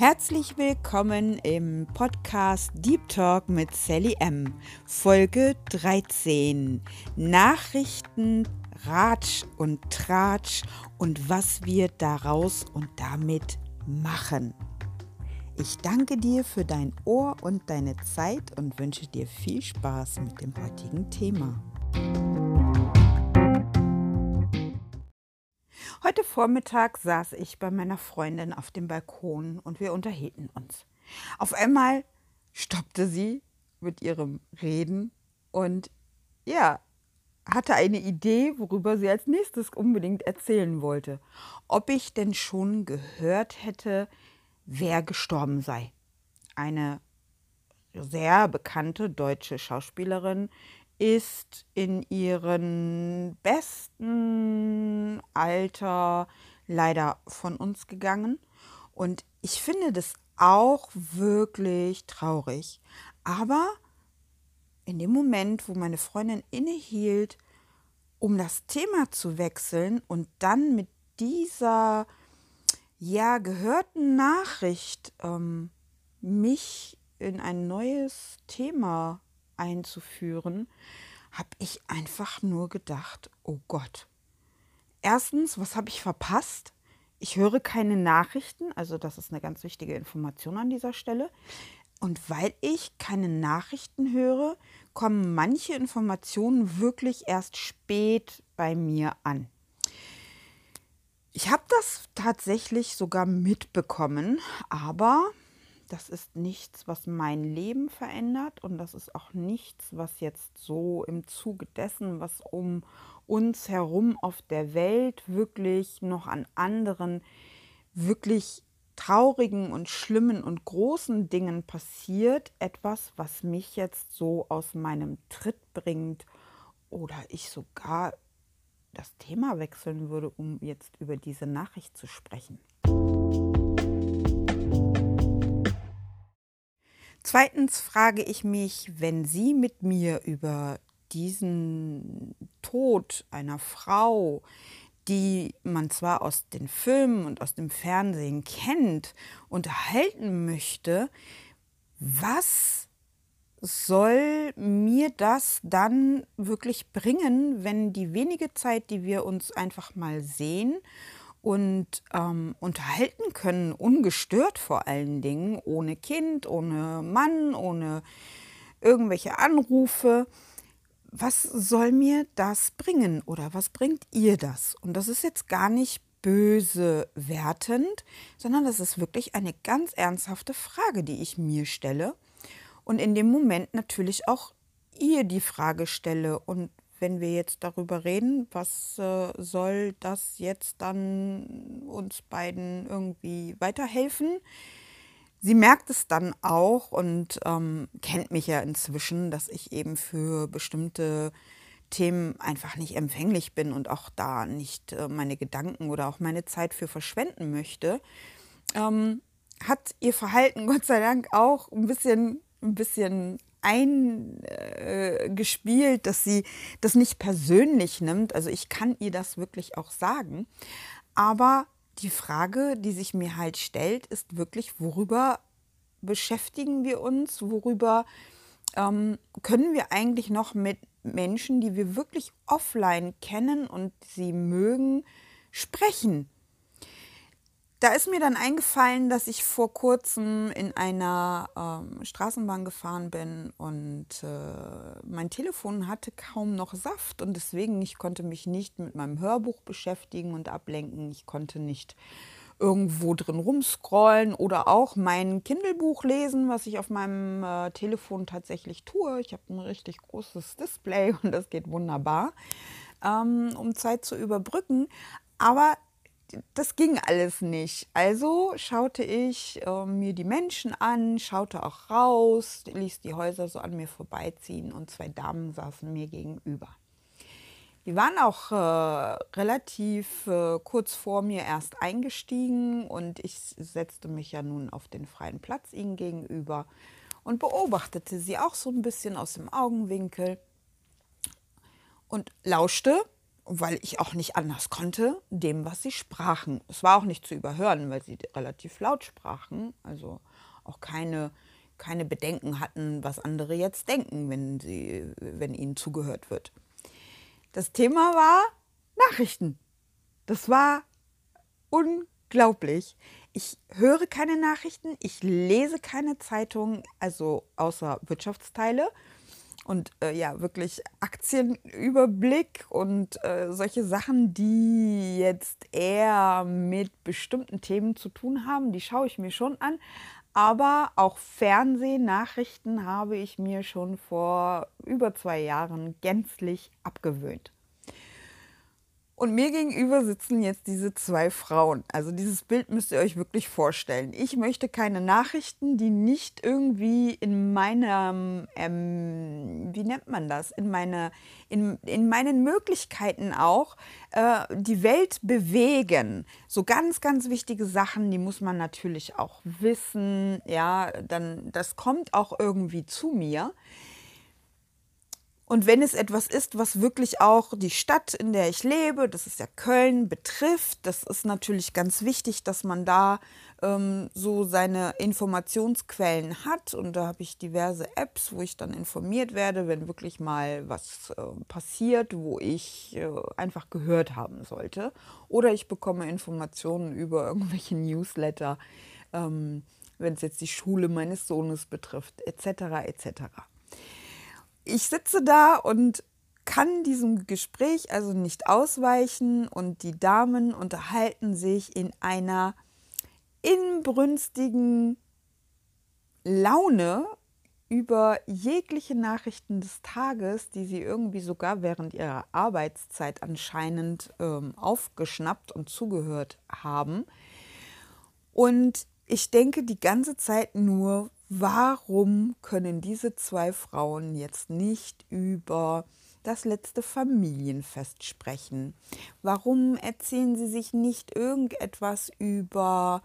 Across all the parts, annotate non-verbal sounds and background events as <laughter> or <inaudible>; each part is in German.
Herzlich willkommen im Podcast Deep Talk mit Sally M. Folge 13. Nachrichten, Ratsch und Tratsch und was wir daraus und damit machen. Ich danke dir für dein Ohr und deine Zeit und wünsche dir viel Spaß mit dem heutigen Thema. Heute Vormittag saß ich bei meiner Freundin auf dem Balkon und wir unterhielten uns. Auf einmal stoppte sie mit ihrem Reden und ja, hatte eine Idee, worüber sie als nächstes unbedingt erzählen wollte. Ob ich denn schon gehört hätte, wer gestorben sei. Eine sehr bekannte deutsche Schauspielerin ist in ihrem besten Alter leider von uns gegangen. Und ich finde das auch wirklich traurig. Aber in dem Moment, wo meine Freundin innehielt, um das Thema zu wechseln und dann mit dieser ja gehörten Nachricht ähm, mich in ein neues Thema einzuführen, habe ich einfach nur gedacht, oh Gott. Erstens, was habe ich verpasst? Ich höre keine Nachrichten, also das ist eine ganz wichtige Information an dieser Stelle. Und weil ich keine Nachrichten höre, kommen manche Informationen wirklich erst spät bei mir an. Ich habe das tatsächlich sogar mitbekommen, aber das ist nichts, was mein Leben verändert und das ist auch nichts, was jetzt so im Zuge dessen, was um uns herum auf der Welt wirklich noch an anderen wirklich traurigen und schlimmen und großen Dingen passiert, etwas, was mich jetzt so aus meinem Tritt bringt oder ich sogar das Thema wechseln würde, um jetzt über diese Nachricht zu sprechen. Zweitens frage ich mich, wenn Sie mit mir über diesen Tod einer Frau, die man zwar aus den Filmen und aus dem Fernsehen kennt, unterhalten möchte, was soll mir das dann wirklich bringen, wenn die wenige Zeit, die wir uns einfach mal sehen und ähm, unterhalten können, ungestört vor allen Dingen, ohne Kind, ohne Mann, ohne irgendwelche Anrufe. Was soll mir das bringen oder was bringt ihr das? Und das ist jetzt gar nicht böse wertend, sondern das ist wirklich eine ganz ernsthafte Frage, die ich mir stelle und in dem Moment natürlich auch ihr die Frage stelle und wenn wir jetzt darüber reden, was äh, soll das jetzt dann uns beiden irgendwie weiterhelfen? Sie merkt es dann auch und ähm, kennt mich ja inzwischen, dass ich eben für bestimmte Themen einfach nicht empfänglich bin und auch da nicht äh, meine Gedanken oder auch meine Zeit für verschwenden möchte. Ähm, hat ihr Verhalten <laughs> Gott sei Dank auch ein bisschen, ein bisschen eingespielt, dass sie das nicht persönlich nimmt. Also ich kann ihr das wirklich auch sagen. Aber die Frage, die sich mir halt stellt, ist wirklich, worüber beschäftigen wir uns? Worüber ähm, können wir eigentlich noch mit Menschen, die wir wirklich offline kennen und sie mögen, sprechen? Da ist mir dann eingefallen, dass ich vor kurzem in einer ähm, Straßenbahn gefahren bin und äh, mein Telefon hatte kaum noch Saft und deswegen ich konnte mich nicht mit meinem Hörbuch beschäftigen und ablenken. Ich konnte nicht irgendwo drin rumscrollen oder auch mein Kindle-Buch lesen, was ich auf meinem äh, Telefon tatsächlich tue. Ich habe ein richtig großes Display <laughs> und das geht wunderbar, ähm, um Zeit zu überbrücken. Aber das ging alles nicht. Also schaute ich äh, mir die Menschen an, schaute auch raus, ließ die Häuser so an mir vorbeiziehen und zwei Damen saßen mir gegenüber. Die waren auch äh, relativ äh, kurz vor mir erst eingestiegen und ich setzte mich ja nun auf den freien Platz ihnen gegenüber und beobachtete sie auch so ein bisschen aus dem Augenwinkel und lauschte weil ich auch nicht anders konnte, dem, was sie sprachen. Es war auch nicht zu überhören, weil sie relativ laut sprachen, also auch keine, keine Bedenken hatten, was andere jetzt denken, wenn, sie, wenn ihnen zugehört wird. Das Thema war Nachrichten. Das war unglaublich. Ich höre keine Nachrichten, ich lese keine Zeitungen, also außer Wirtschaftsteile und äh, ja, wirklich Aktienüberblick und äh, solche Sachen, die jetzt eher mit bestimmten Themen zu tun haben, die schaue ich mir schon an. Aber auch Fernsehnachrichten habe ich mir schon vor über zwei Jahren gänzlich abgewöhnt. Und mir gegenüber sitzen jetzt diese zwei Frauen. Also dieses Bild müsst ihr euch wirklich vorstellen. Ich möchte keine Nachrichten, die nicht irgendwie in meinem, ähm, wie nennt man das, in, meine, in, in meinen Möglichkeiten auch äh, die Welt bewegen. So ganz, ganz wichtige Sachen, die muss man natürlich auch wissen. Ja, dann, das kommt auch irgendwie zu mir. Und wenn es etwas ist, was wirklich auch die Stadt, in der ich lebe, das ist ja Köln, betrifft, das ist natürlich ganz wichtig, dass man da ähm, so seine Informationsquellen hat. Und da habe ich diverse Apps, wo ich dann informiert werde, wenn wirklich mal was äh, passiert, wo ich äh, einfach gehört haben sollte. Oder ich bekomme Informationen über <laughs> irgendwelche Newsletter, ähm, wenn es jetzt die Schule meines Sohnes betrifft, etc. etc ich sitze da und kann diesem Gespräch also nicht ausweichen und die Damen unterhalten sich in einer inbrünstigen Laune über jegliche Nachrichten des Tages, die sie irgendwie sogar während ihrer Arbeitszeit anscheinend ähm, aufgeschnappt und zugehört haben. Und ich denke die ganze Zeit nur, warum können diese zwei Frauen jetzt nicht über das letzte Familienfest sprechen? Warum erzählen sie sich nicht irgendetwas über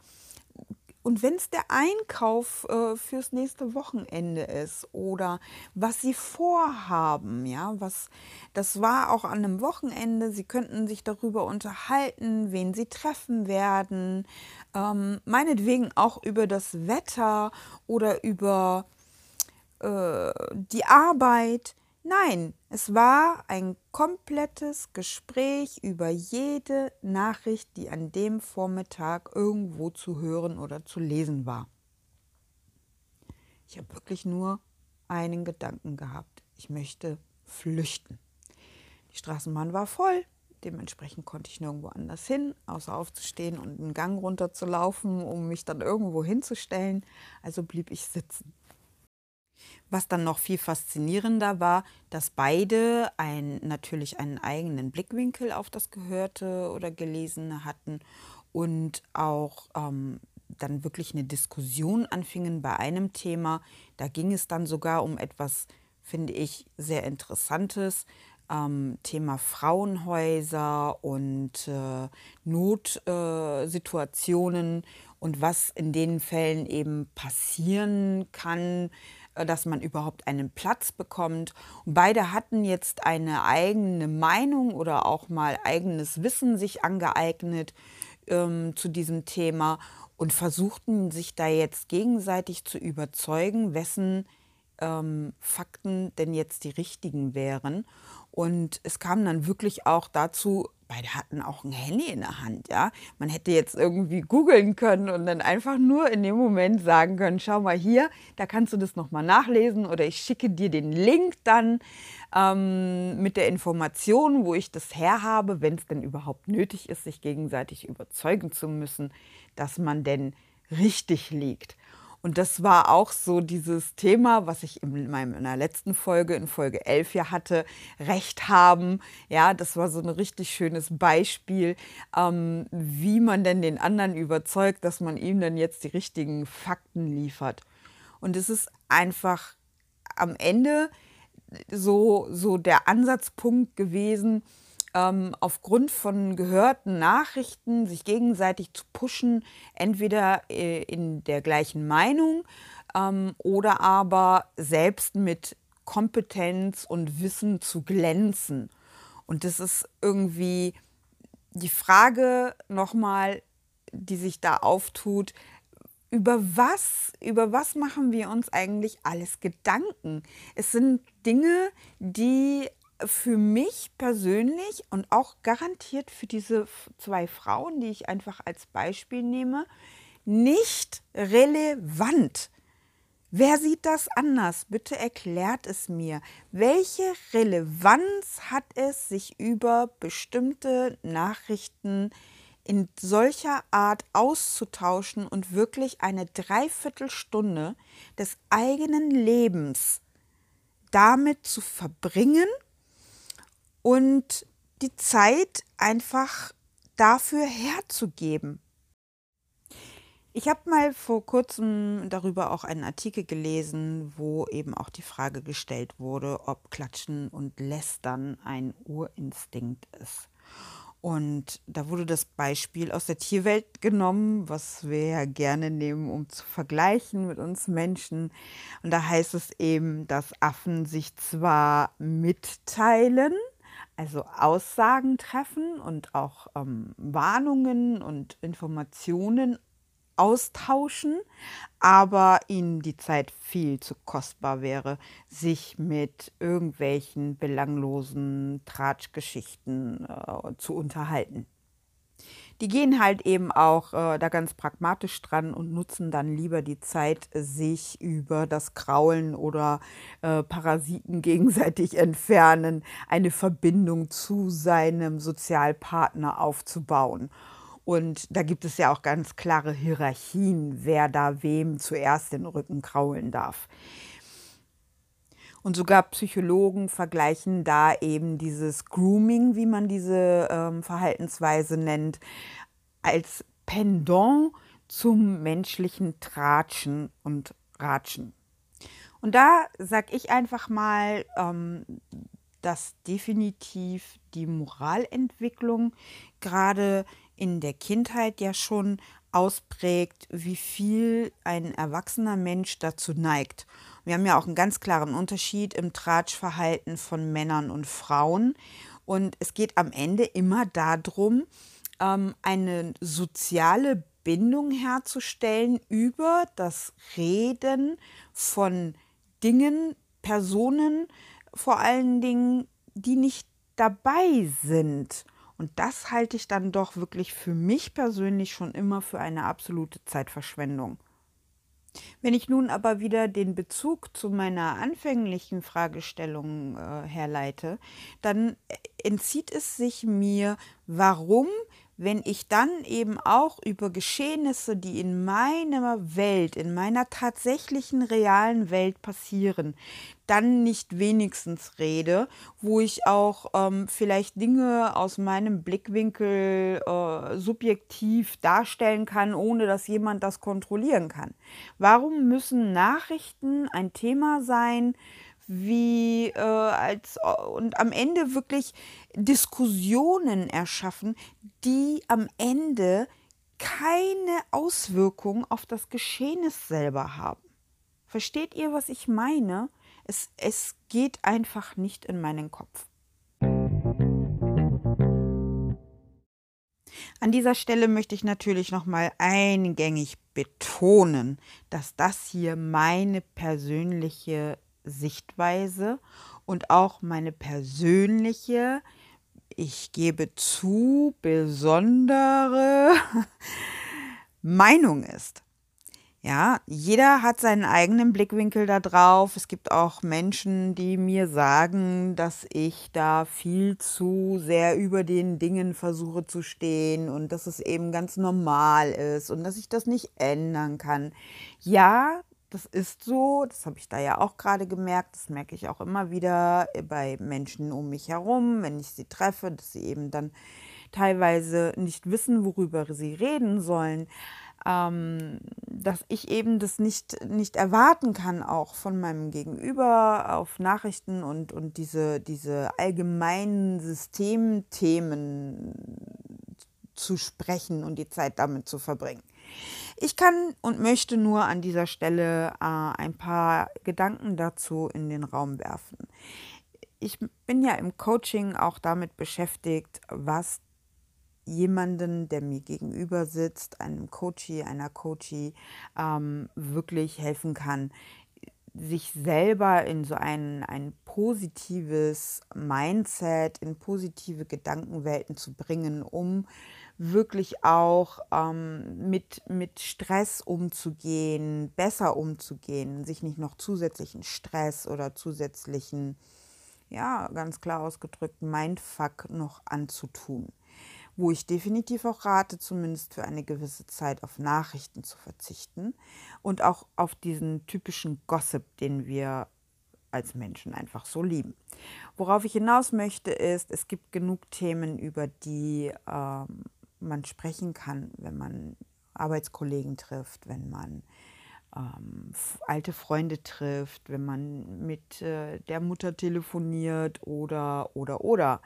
und wenn es der Einkauf äh, fürs nächste Wochenende ist oder was sie vorhaben, ja, was das war auch an einem Wochenende, sie könnten sich darüber unterhalten, wen sie treffen werden, ähm, meinetwegen auch über das Wetter oder über äh, die Arbeit. Nein, es war ein komplettes Gespräch über jede Nachricht, die an dem Vormittag irgendwo zu hören oder zu lesen war. Ich habe wirklich nur einen Gedanken gehabt. Ich möchte flüchten. Die Straßenbahn war voll. Dementsprechend konnte ich nirgendwo anders hin, außer aufzustehen und einen Gang runterzulaufen, um mich dann irgendwo hinzustellen. Also blieb ich sitzen. Was dann noch viel faszinierender war, dass beide ein, natürlich einen eigenen Blickwinkel auf das Gehörte oder Gelesene hatten und auch ähm, dann wirklich eine Diskussion anfingen bei einem Thema. Da ging es dann sogar um etwas, finde ich, sehr Interessantes. Ähm, Thema Frauenhäuser und äh, Notsituationen äh, und was in den Fällen eben passieren kann, dass man überhaupt einen Platz bekommt. Und beide hatten jetzt eine eigene Meinung oder auch mal eigenes Wissen sich angeeignet ähm, zu diesem Thema und versuchten sich da jetzt gegenseitig zu überzeugen, wessen ähm, Fakten denn jetzt die richtigen wären. Und es kam dann wirklich auch dazu, beide hatten auch ein Handy in der Hand, ja. Man hätte jetzt irgendwie googeln können und dann einfach nur in dem Moment sagen können, schau mal hier, da kannst du das nochmal nachlesen oder ich schicke dir den Link dann ähm, mit der Information, wo ich das herhabe, wenn es denn überhaupt nötig ist, sich gegenseitig überzeugen zu müssen, dass man denn richtig liegt. Und das war auch so dieses Thema, was ich in meiner letzten Folge, in Folge 11 ja hatte, Recht haben. Ja, das war so ein richtig schönes Beispiel, ähm, wie man denn den anderen überzeugt, dass man ihm dann jetzt die richtigen Fakten liefert. Und es ist einfach am Ende so, so der Ansatzpunkt gewesen, ähm, aufgrund von gehörten Nachrichten sich gegenseitig zu pushen, entweder äh, in der gleichen Meinung ähm, oder aber selbst mit Kompetenz und Wissen zu glänzen. Und das ist irgendwie die Frage nochmal, die sich da auftut, über was, über was machen wir uns eigentlich alles Gedanken? Es sind Dinge, die für mich persönlich und auch garantiert für diese zwei Frauen, die ich einfach als Beispiel nehme, nicht relevant. Wer sieht das anders? Bitte erklärt es mir. Welche Relevanz hat es, sich über bestimmte Nachrichten in solcher Art auszutauschen und wirklich eine Dreiviertelstunde des eigenen Lebens damit zu verbringen und die Zeit einfach dafür herzugeben? Ich habe mal vor kurzem darüber auch einen Artikel gelesen, wo eben auch die Frage gestellt wurde, ob Klatschen und Lästern ein Urinstinkt ist. Und da wurde das Beispiel aus der Tierwelt genommen, was wir ja gerne nehmen, um zu vergleichen mit uns Menschen. Und da heißt es eben, dass Affen sich zwar mitteilen, also Aussagen treffen und auch ähm, Warnungen und Informationen austauschen, aber ihnen die Zeit viel zu kostbar wäre, sich mit irgendwelchen belanglosen Tratschgeschichten äh, zu unterhalten. Die gehen halt eben auch äh, da ganz pragmatisch dran und nutzen dann lieber die Zeit, sich über das Kraulen oder äh, Parasiten <laughs> gegenseitig entfernen, eine Verbindung zu seinem Sozialpartner aufzubauen. Und da gibt es ja auch ganz klare Hierarchien, wer da wem zuerst den Rücken kraulen darf. Und sogar Psychologen vergleichen da eben dieses Grooming, wie man diese ähm, Verhaltensweise nennt, als Pendant zum menschlichen Tratschen und Ratschen. Und da sage ich einfach mal, ähm, dass definitiv die Moralentwicklung gerade in der Kindheit ja schon ausprägt, wie viel ein erwachsener Mensch dazu neigt. Wir haben ja auch einen ganz klaren Unterschied im Tratschverhalten von Männern und Frauen. Und es geht am Ende immer darum, ähm, eine soziale Bindung herzustellen über das Reden von Dingen, Personen, vor allen Dingen, die nicht dabei sind. Und das halte ich dann doch wirklich für mich persönlich schon immer für eine absolute Zeitverschwendung. Wenn ich nun aber wieder den Bezug zu meiner anfänglichen Fragestellung äh, herleite, dann entzieht es sich mir, warum wenn ich dann eben auch über Geschehnisse, die in meiner Welt, in meiner tatsächlichen realen Welt passieren, dann nicht wenigstens rede, wo ich auch ähm, vielleicht Dinge aus meinem Blickwinkel äh, subjektiv darstellen kann, ohne dass jemand das kontrollieren kann. Warum müssen Nachrichten ein Thema sein, wie äh, als und am Ende wirklich Diskussionen erschaffen, die am Ende keine Auswirkung auf das Geschehnis selber haben. Versteht ihr, was ich meine? Es, es geht einfach nicht in meinen Kopf. An dieser Stelle möchte ich natürlich nochmal eingängig betonen, dass das hier meine persönliche Sichtweise und auch meine persönliche, ich gebe zu, besondere <laughs> Meinung ist. Ja, jeder hat seinen eigenen Blickwinkel da drauf. Es gibt auch Menschen, die mir sagen, dass ich da viel zu sehr über den Dingen versuche zu stehen und dass es eben ganz normal ist und dass ich das nicht ändern kann. Ja, das ist so, das habe ich da ja auch gerade gemerkt, das merke ich auch immer wieder bei Menschen um mich herum, wenn ich sie treffe, dass sie eben dann teilweise nicht wissen, worüber sie reden sollen, ähm, dass ich eben das nicht, nicht erwarten kann, auch von meinem Gegenüber auf Nachrichten und, und diese, diese allgemeinen Systemthemen zu sprechen und die Zeit damit zu verbringen. Ich kann und möchte nur an dieser Stelle äh, ein paar Gedanken dazu in den Raum werfen. ich bin ja im Coaching auch damit beschäftigt, was jemanden, der mir gegenüber sitzt, einem Coachie, einer Coachie, ähm, wirklich helfen kann, sich selber in so ein, ein positives Mindset, in positive Gedankenwelten zu bringen, um wirklich auch ähm, mit, mit Stress umzugehen, besser umzugehen, sich nicht noch zusätzlichen Stress oder zusätzlichen, ja, ganz klar ausgedrückt, Mindfuck noch anzutun wo ich definitiv auch rate, zumindest für eine gewisse Zeit auf Nachrichten zu verzichten und auch auf diesen typischen Gossip, den wir als Menschen einfach so lieben. Worauf ich hinaus möchte, ist, es gibt genug Themen, über die ähm, man sprechen kann, wenn man Arbeitskollegen trifft, wenn man ähm, alte Freunde trifft, wenn man mit äh, der Mutter telefoniert oder, oder, oder.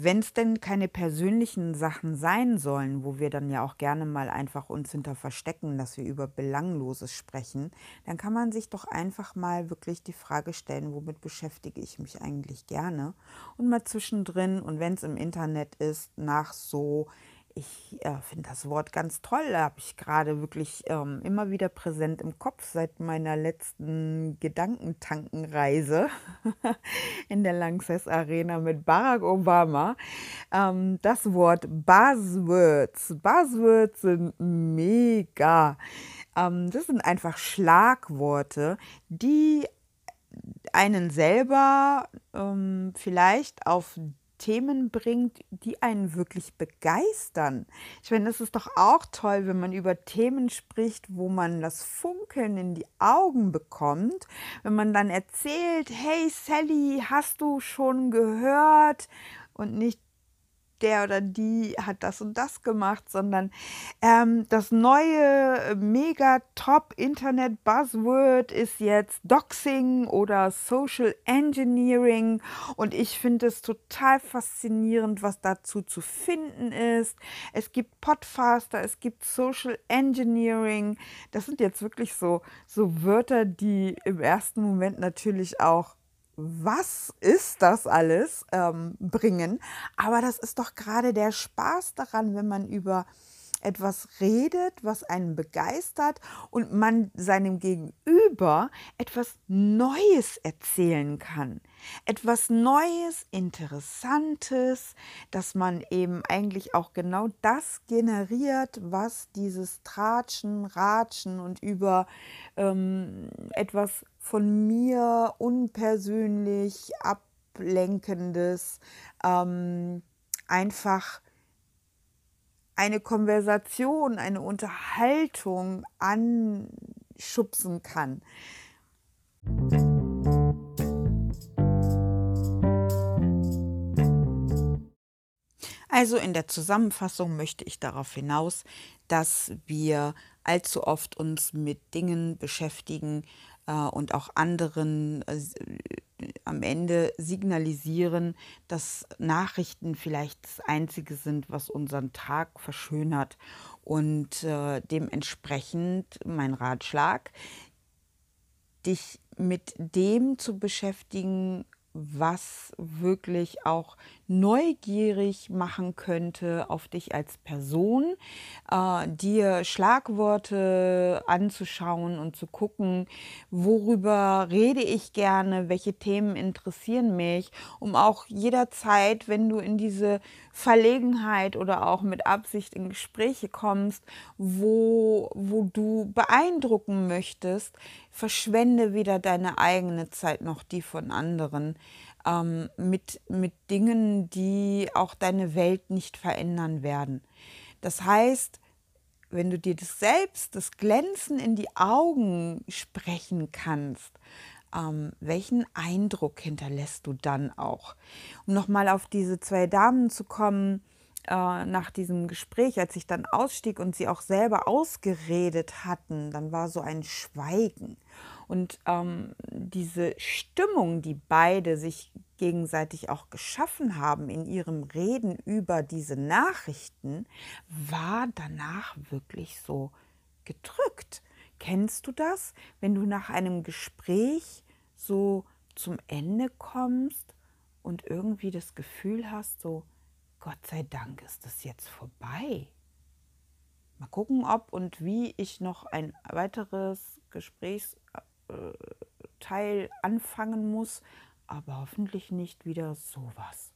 Wenn es denn keine persönlichen Sachen sein sollen, wo wir dann ja auch gerne mal einfach uns hinter verstecken, dass wir über Belangloses sprechen, dann kann man sich doch einfach mal wirklich die Frage stellen, womit beschäftige ich mich eigentlich gerne? Und mal zwischendrin und wenn es im Internet ist, nach so ich äh, finde das Wort ganz toll. Da habe ich gerade wirklich ähm, immer wieder präsent im Kopf seit meiner letzten Gedankentankenreise <laughs> in der Lanxess Arena mit Barack Obama. Ähm, das Wort Buzzwords. Buzzwords sind mega. Ähm, das sind einfach Schlagworte, die einen selber ähm, vielleicht auf Themen bringt, die einen wirklich begeistern. Ich meine, es ist doch auch toll, wenn man über Themen spricht, wo man das Funkeln in die Augen bekommt, wenn man dann erzählt, hey Sally, hast du schon gehört? Und nicht, der oder die hat das und das gemacht, sondern ähm, das neue äh, mega top Internet Buzzword ist jetzt Doxing oder Social Engineering und ich finde es total faszinierend, was dazu zu finden ist. Es gibt Podfaster, es gibt Social Engineering. Das sind jetzt wirklich so, so Wörter, die im ersten Moment natürlich auch was ist das alles ähm, bringen. Aber das ist doch gerade der Spaß daran, wenn man über etwas redet, was einen begeistert und man seinem Gegenüber etwas Neues erzählen kann. Etwas Neues, Interessantes, dass man eben eigentlich auch genau das generiert, was dieses Tratschen, Ratschen und über ähm, etwas von mir unpersönlich ablenkendes ähm, einfach eine Konversation, eine Unterhaltung anschubsen kann. Also in der Zusammenfassung möchte ich darauf hinaus, dass wir allzu oft uns mit Dingen beschäftigen und auch anderen äh, am Ende signalisieren, dass Nachrichten vielleicht das Einzige sind, was unseren Tag verschönert. Und äh, dementsprechend mein Ratschlag, dich mit dem zu beschäftigen, was wirklich auch neugierig machen könnte auf dich als Person, äh, dir Schlagworte anzuschauen und zu gucken, worüber rede ich gerne, welche Themen interessieren mich, um auch jederzeit, wenn du in diese Verlegenheit oder auch mit Absicht in Gespräche kommst, wo, wo du beeindrucken möchtest, verschwende weder deine eigene Zeit noch die von anderen ähm, mit, mit Dingen, die auch deine Welt nicht verändern werden. Das heißt, wenn du dir das selbst, das Glänzen in die Augen sprechen kannst, ähm, welchen Eindruck hinterlässt du dann auch? Um nochmal auf diese zwei Damen zu kommen, äh, nach diesem Gespräch, als ich dann ausstieg und sie auch selber ausgeredet hatten, dann war so ein Schweigen. Und ähm, diese Stimmung, die beide sich gegenseitig auch geschaffen haben in ihrem Reden über diese Nachrichten, war danach wirklich so gedrückt. Kennst du das, wenn du nach einem Gespräch so zum Ende kommst und irgendwie das Gefühl hast, so, Gott sei Dank ist das jetzt vorbei. Mal gucken, ob und wie ich noch ein weiteres Gesprächsteil anfangen muss, aber hoffentlich nicht wieder sowas.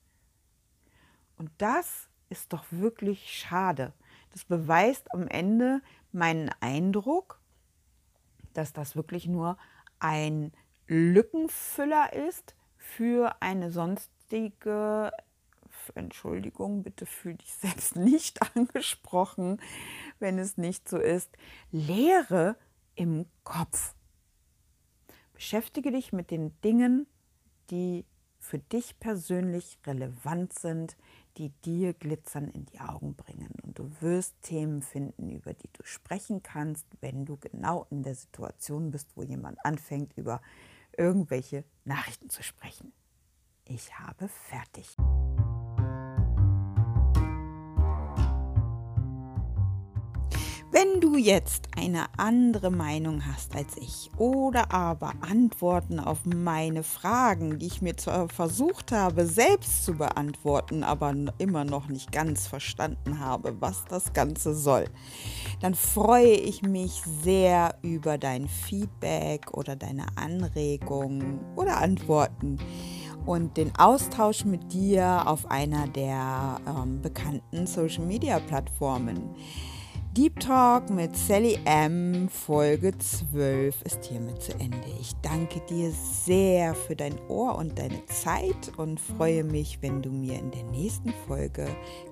Und das ist doch wirklich schade. Das beweist am Ende meinen Eindruck, dass das wirklich nur ein Lückenfüller ist für eine sonstige Entschuldigung, bitte fühl dich selbst <laughs> nicht angesprochen, wenn es nicht so ist. Leere im Kopf. Beschäftige dich mit den Dingen, die für dich persönlich relevant sind, die dir Glitzern in die Augen bringen. Und du wirst Themen finden, über die du sprechen kannst, wenn du genau in der Situation bist, wo jemand anfängt, über irgendwelche Nachrichten zu sprechen. Ich habe fertig. Wenn du jetzt eine andere Meinung hast als ich oder aber Antworten auf meine Fragen, die ich mir zwar versucht habe selbst zu beantworten, aber immer noch nicht ganz verstanden habe, was das Ganze soll, dann freue ich mich sehr über dein Feedback oder deine Anregungen oder Antworten und den Austausch mit dir auf einer der ähm, bekannten Social-Media-Plattformen. Deep Talk mit Sally M. Folge 12 ist hiermit zu Ende. Ich danke dir sehr für dein Ohr und deine Zeit und freue mich, wenn du mir in der nächsten Folge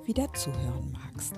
wieder zuhören magst.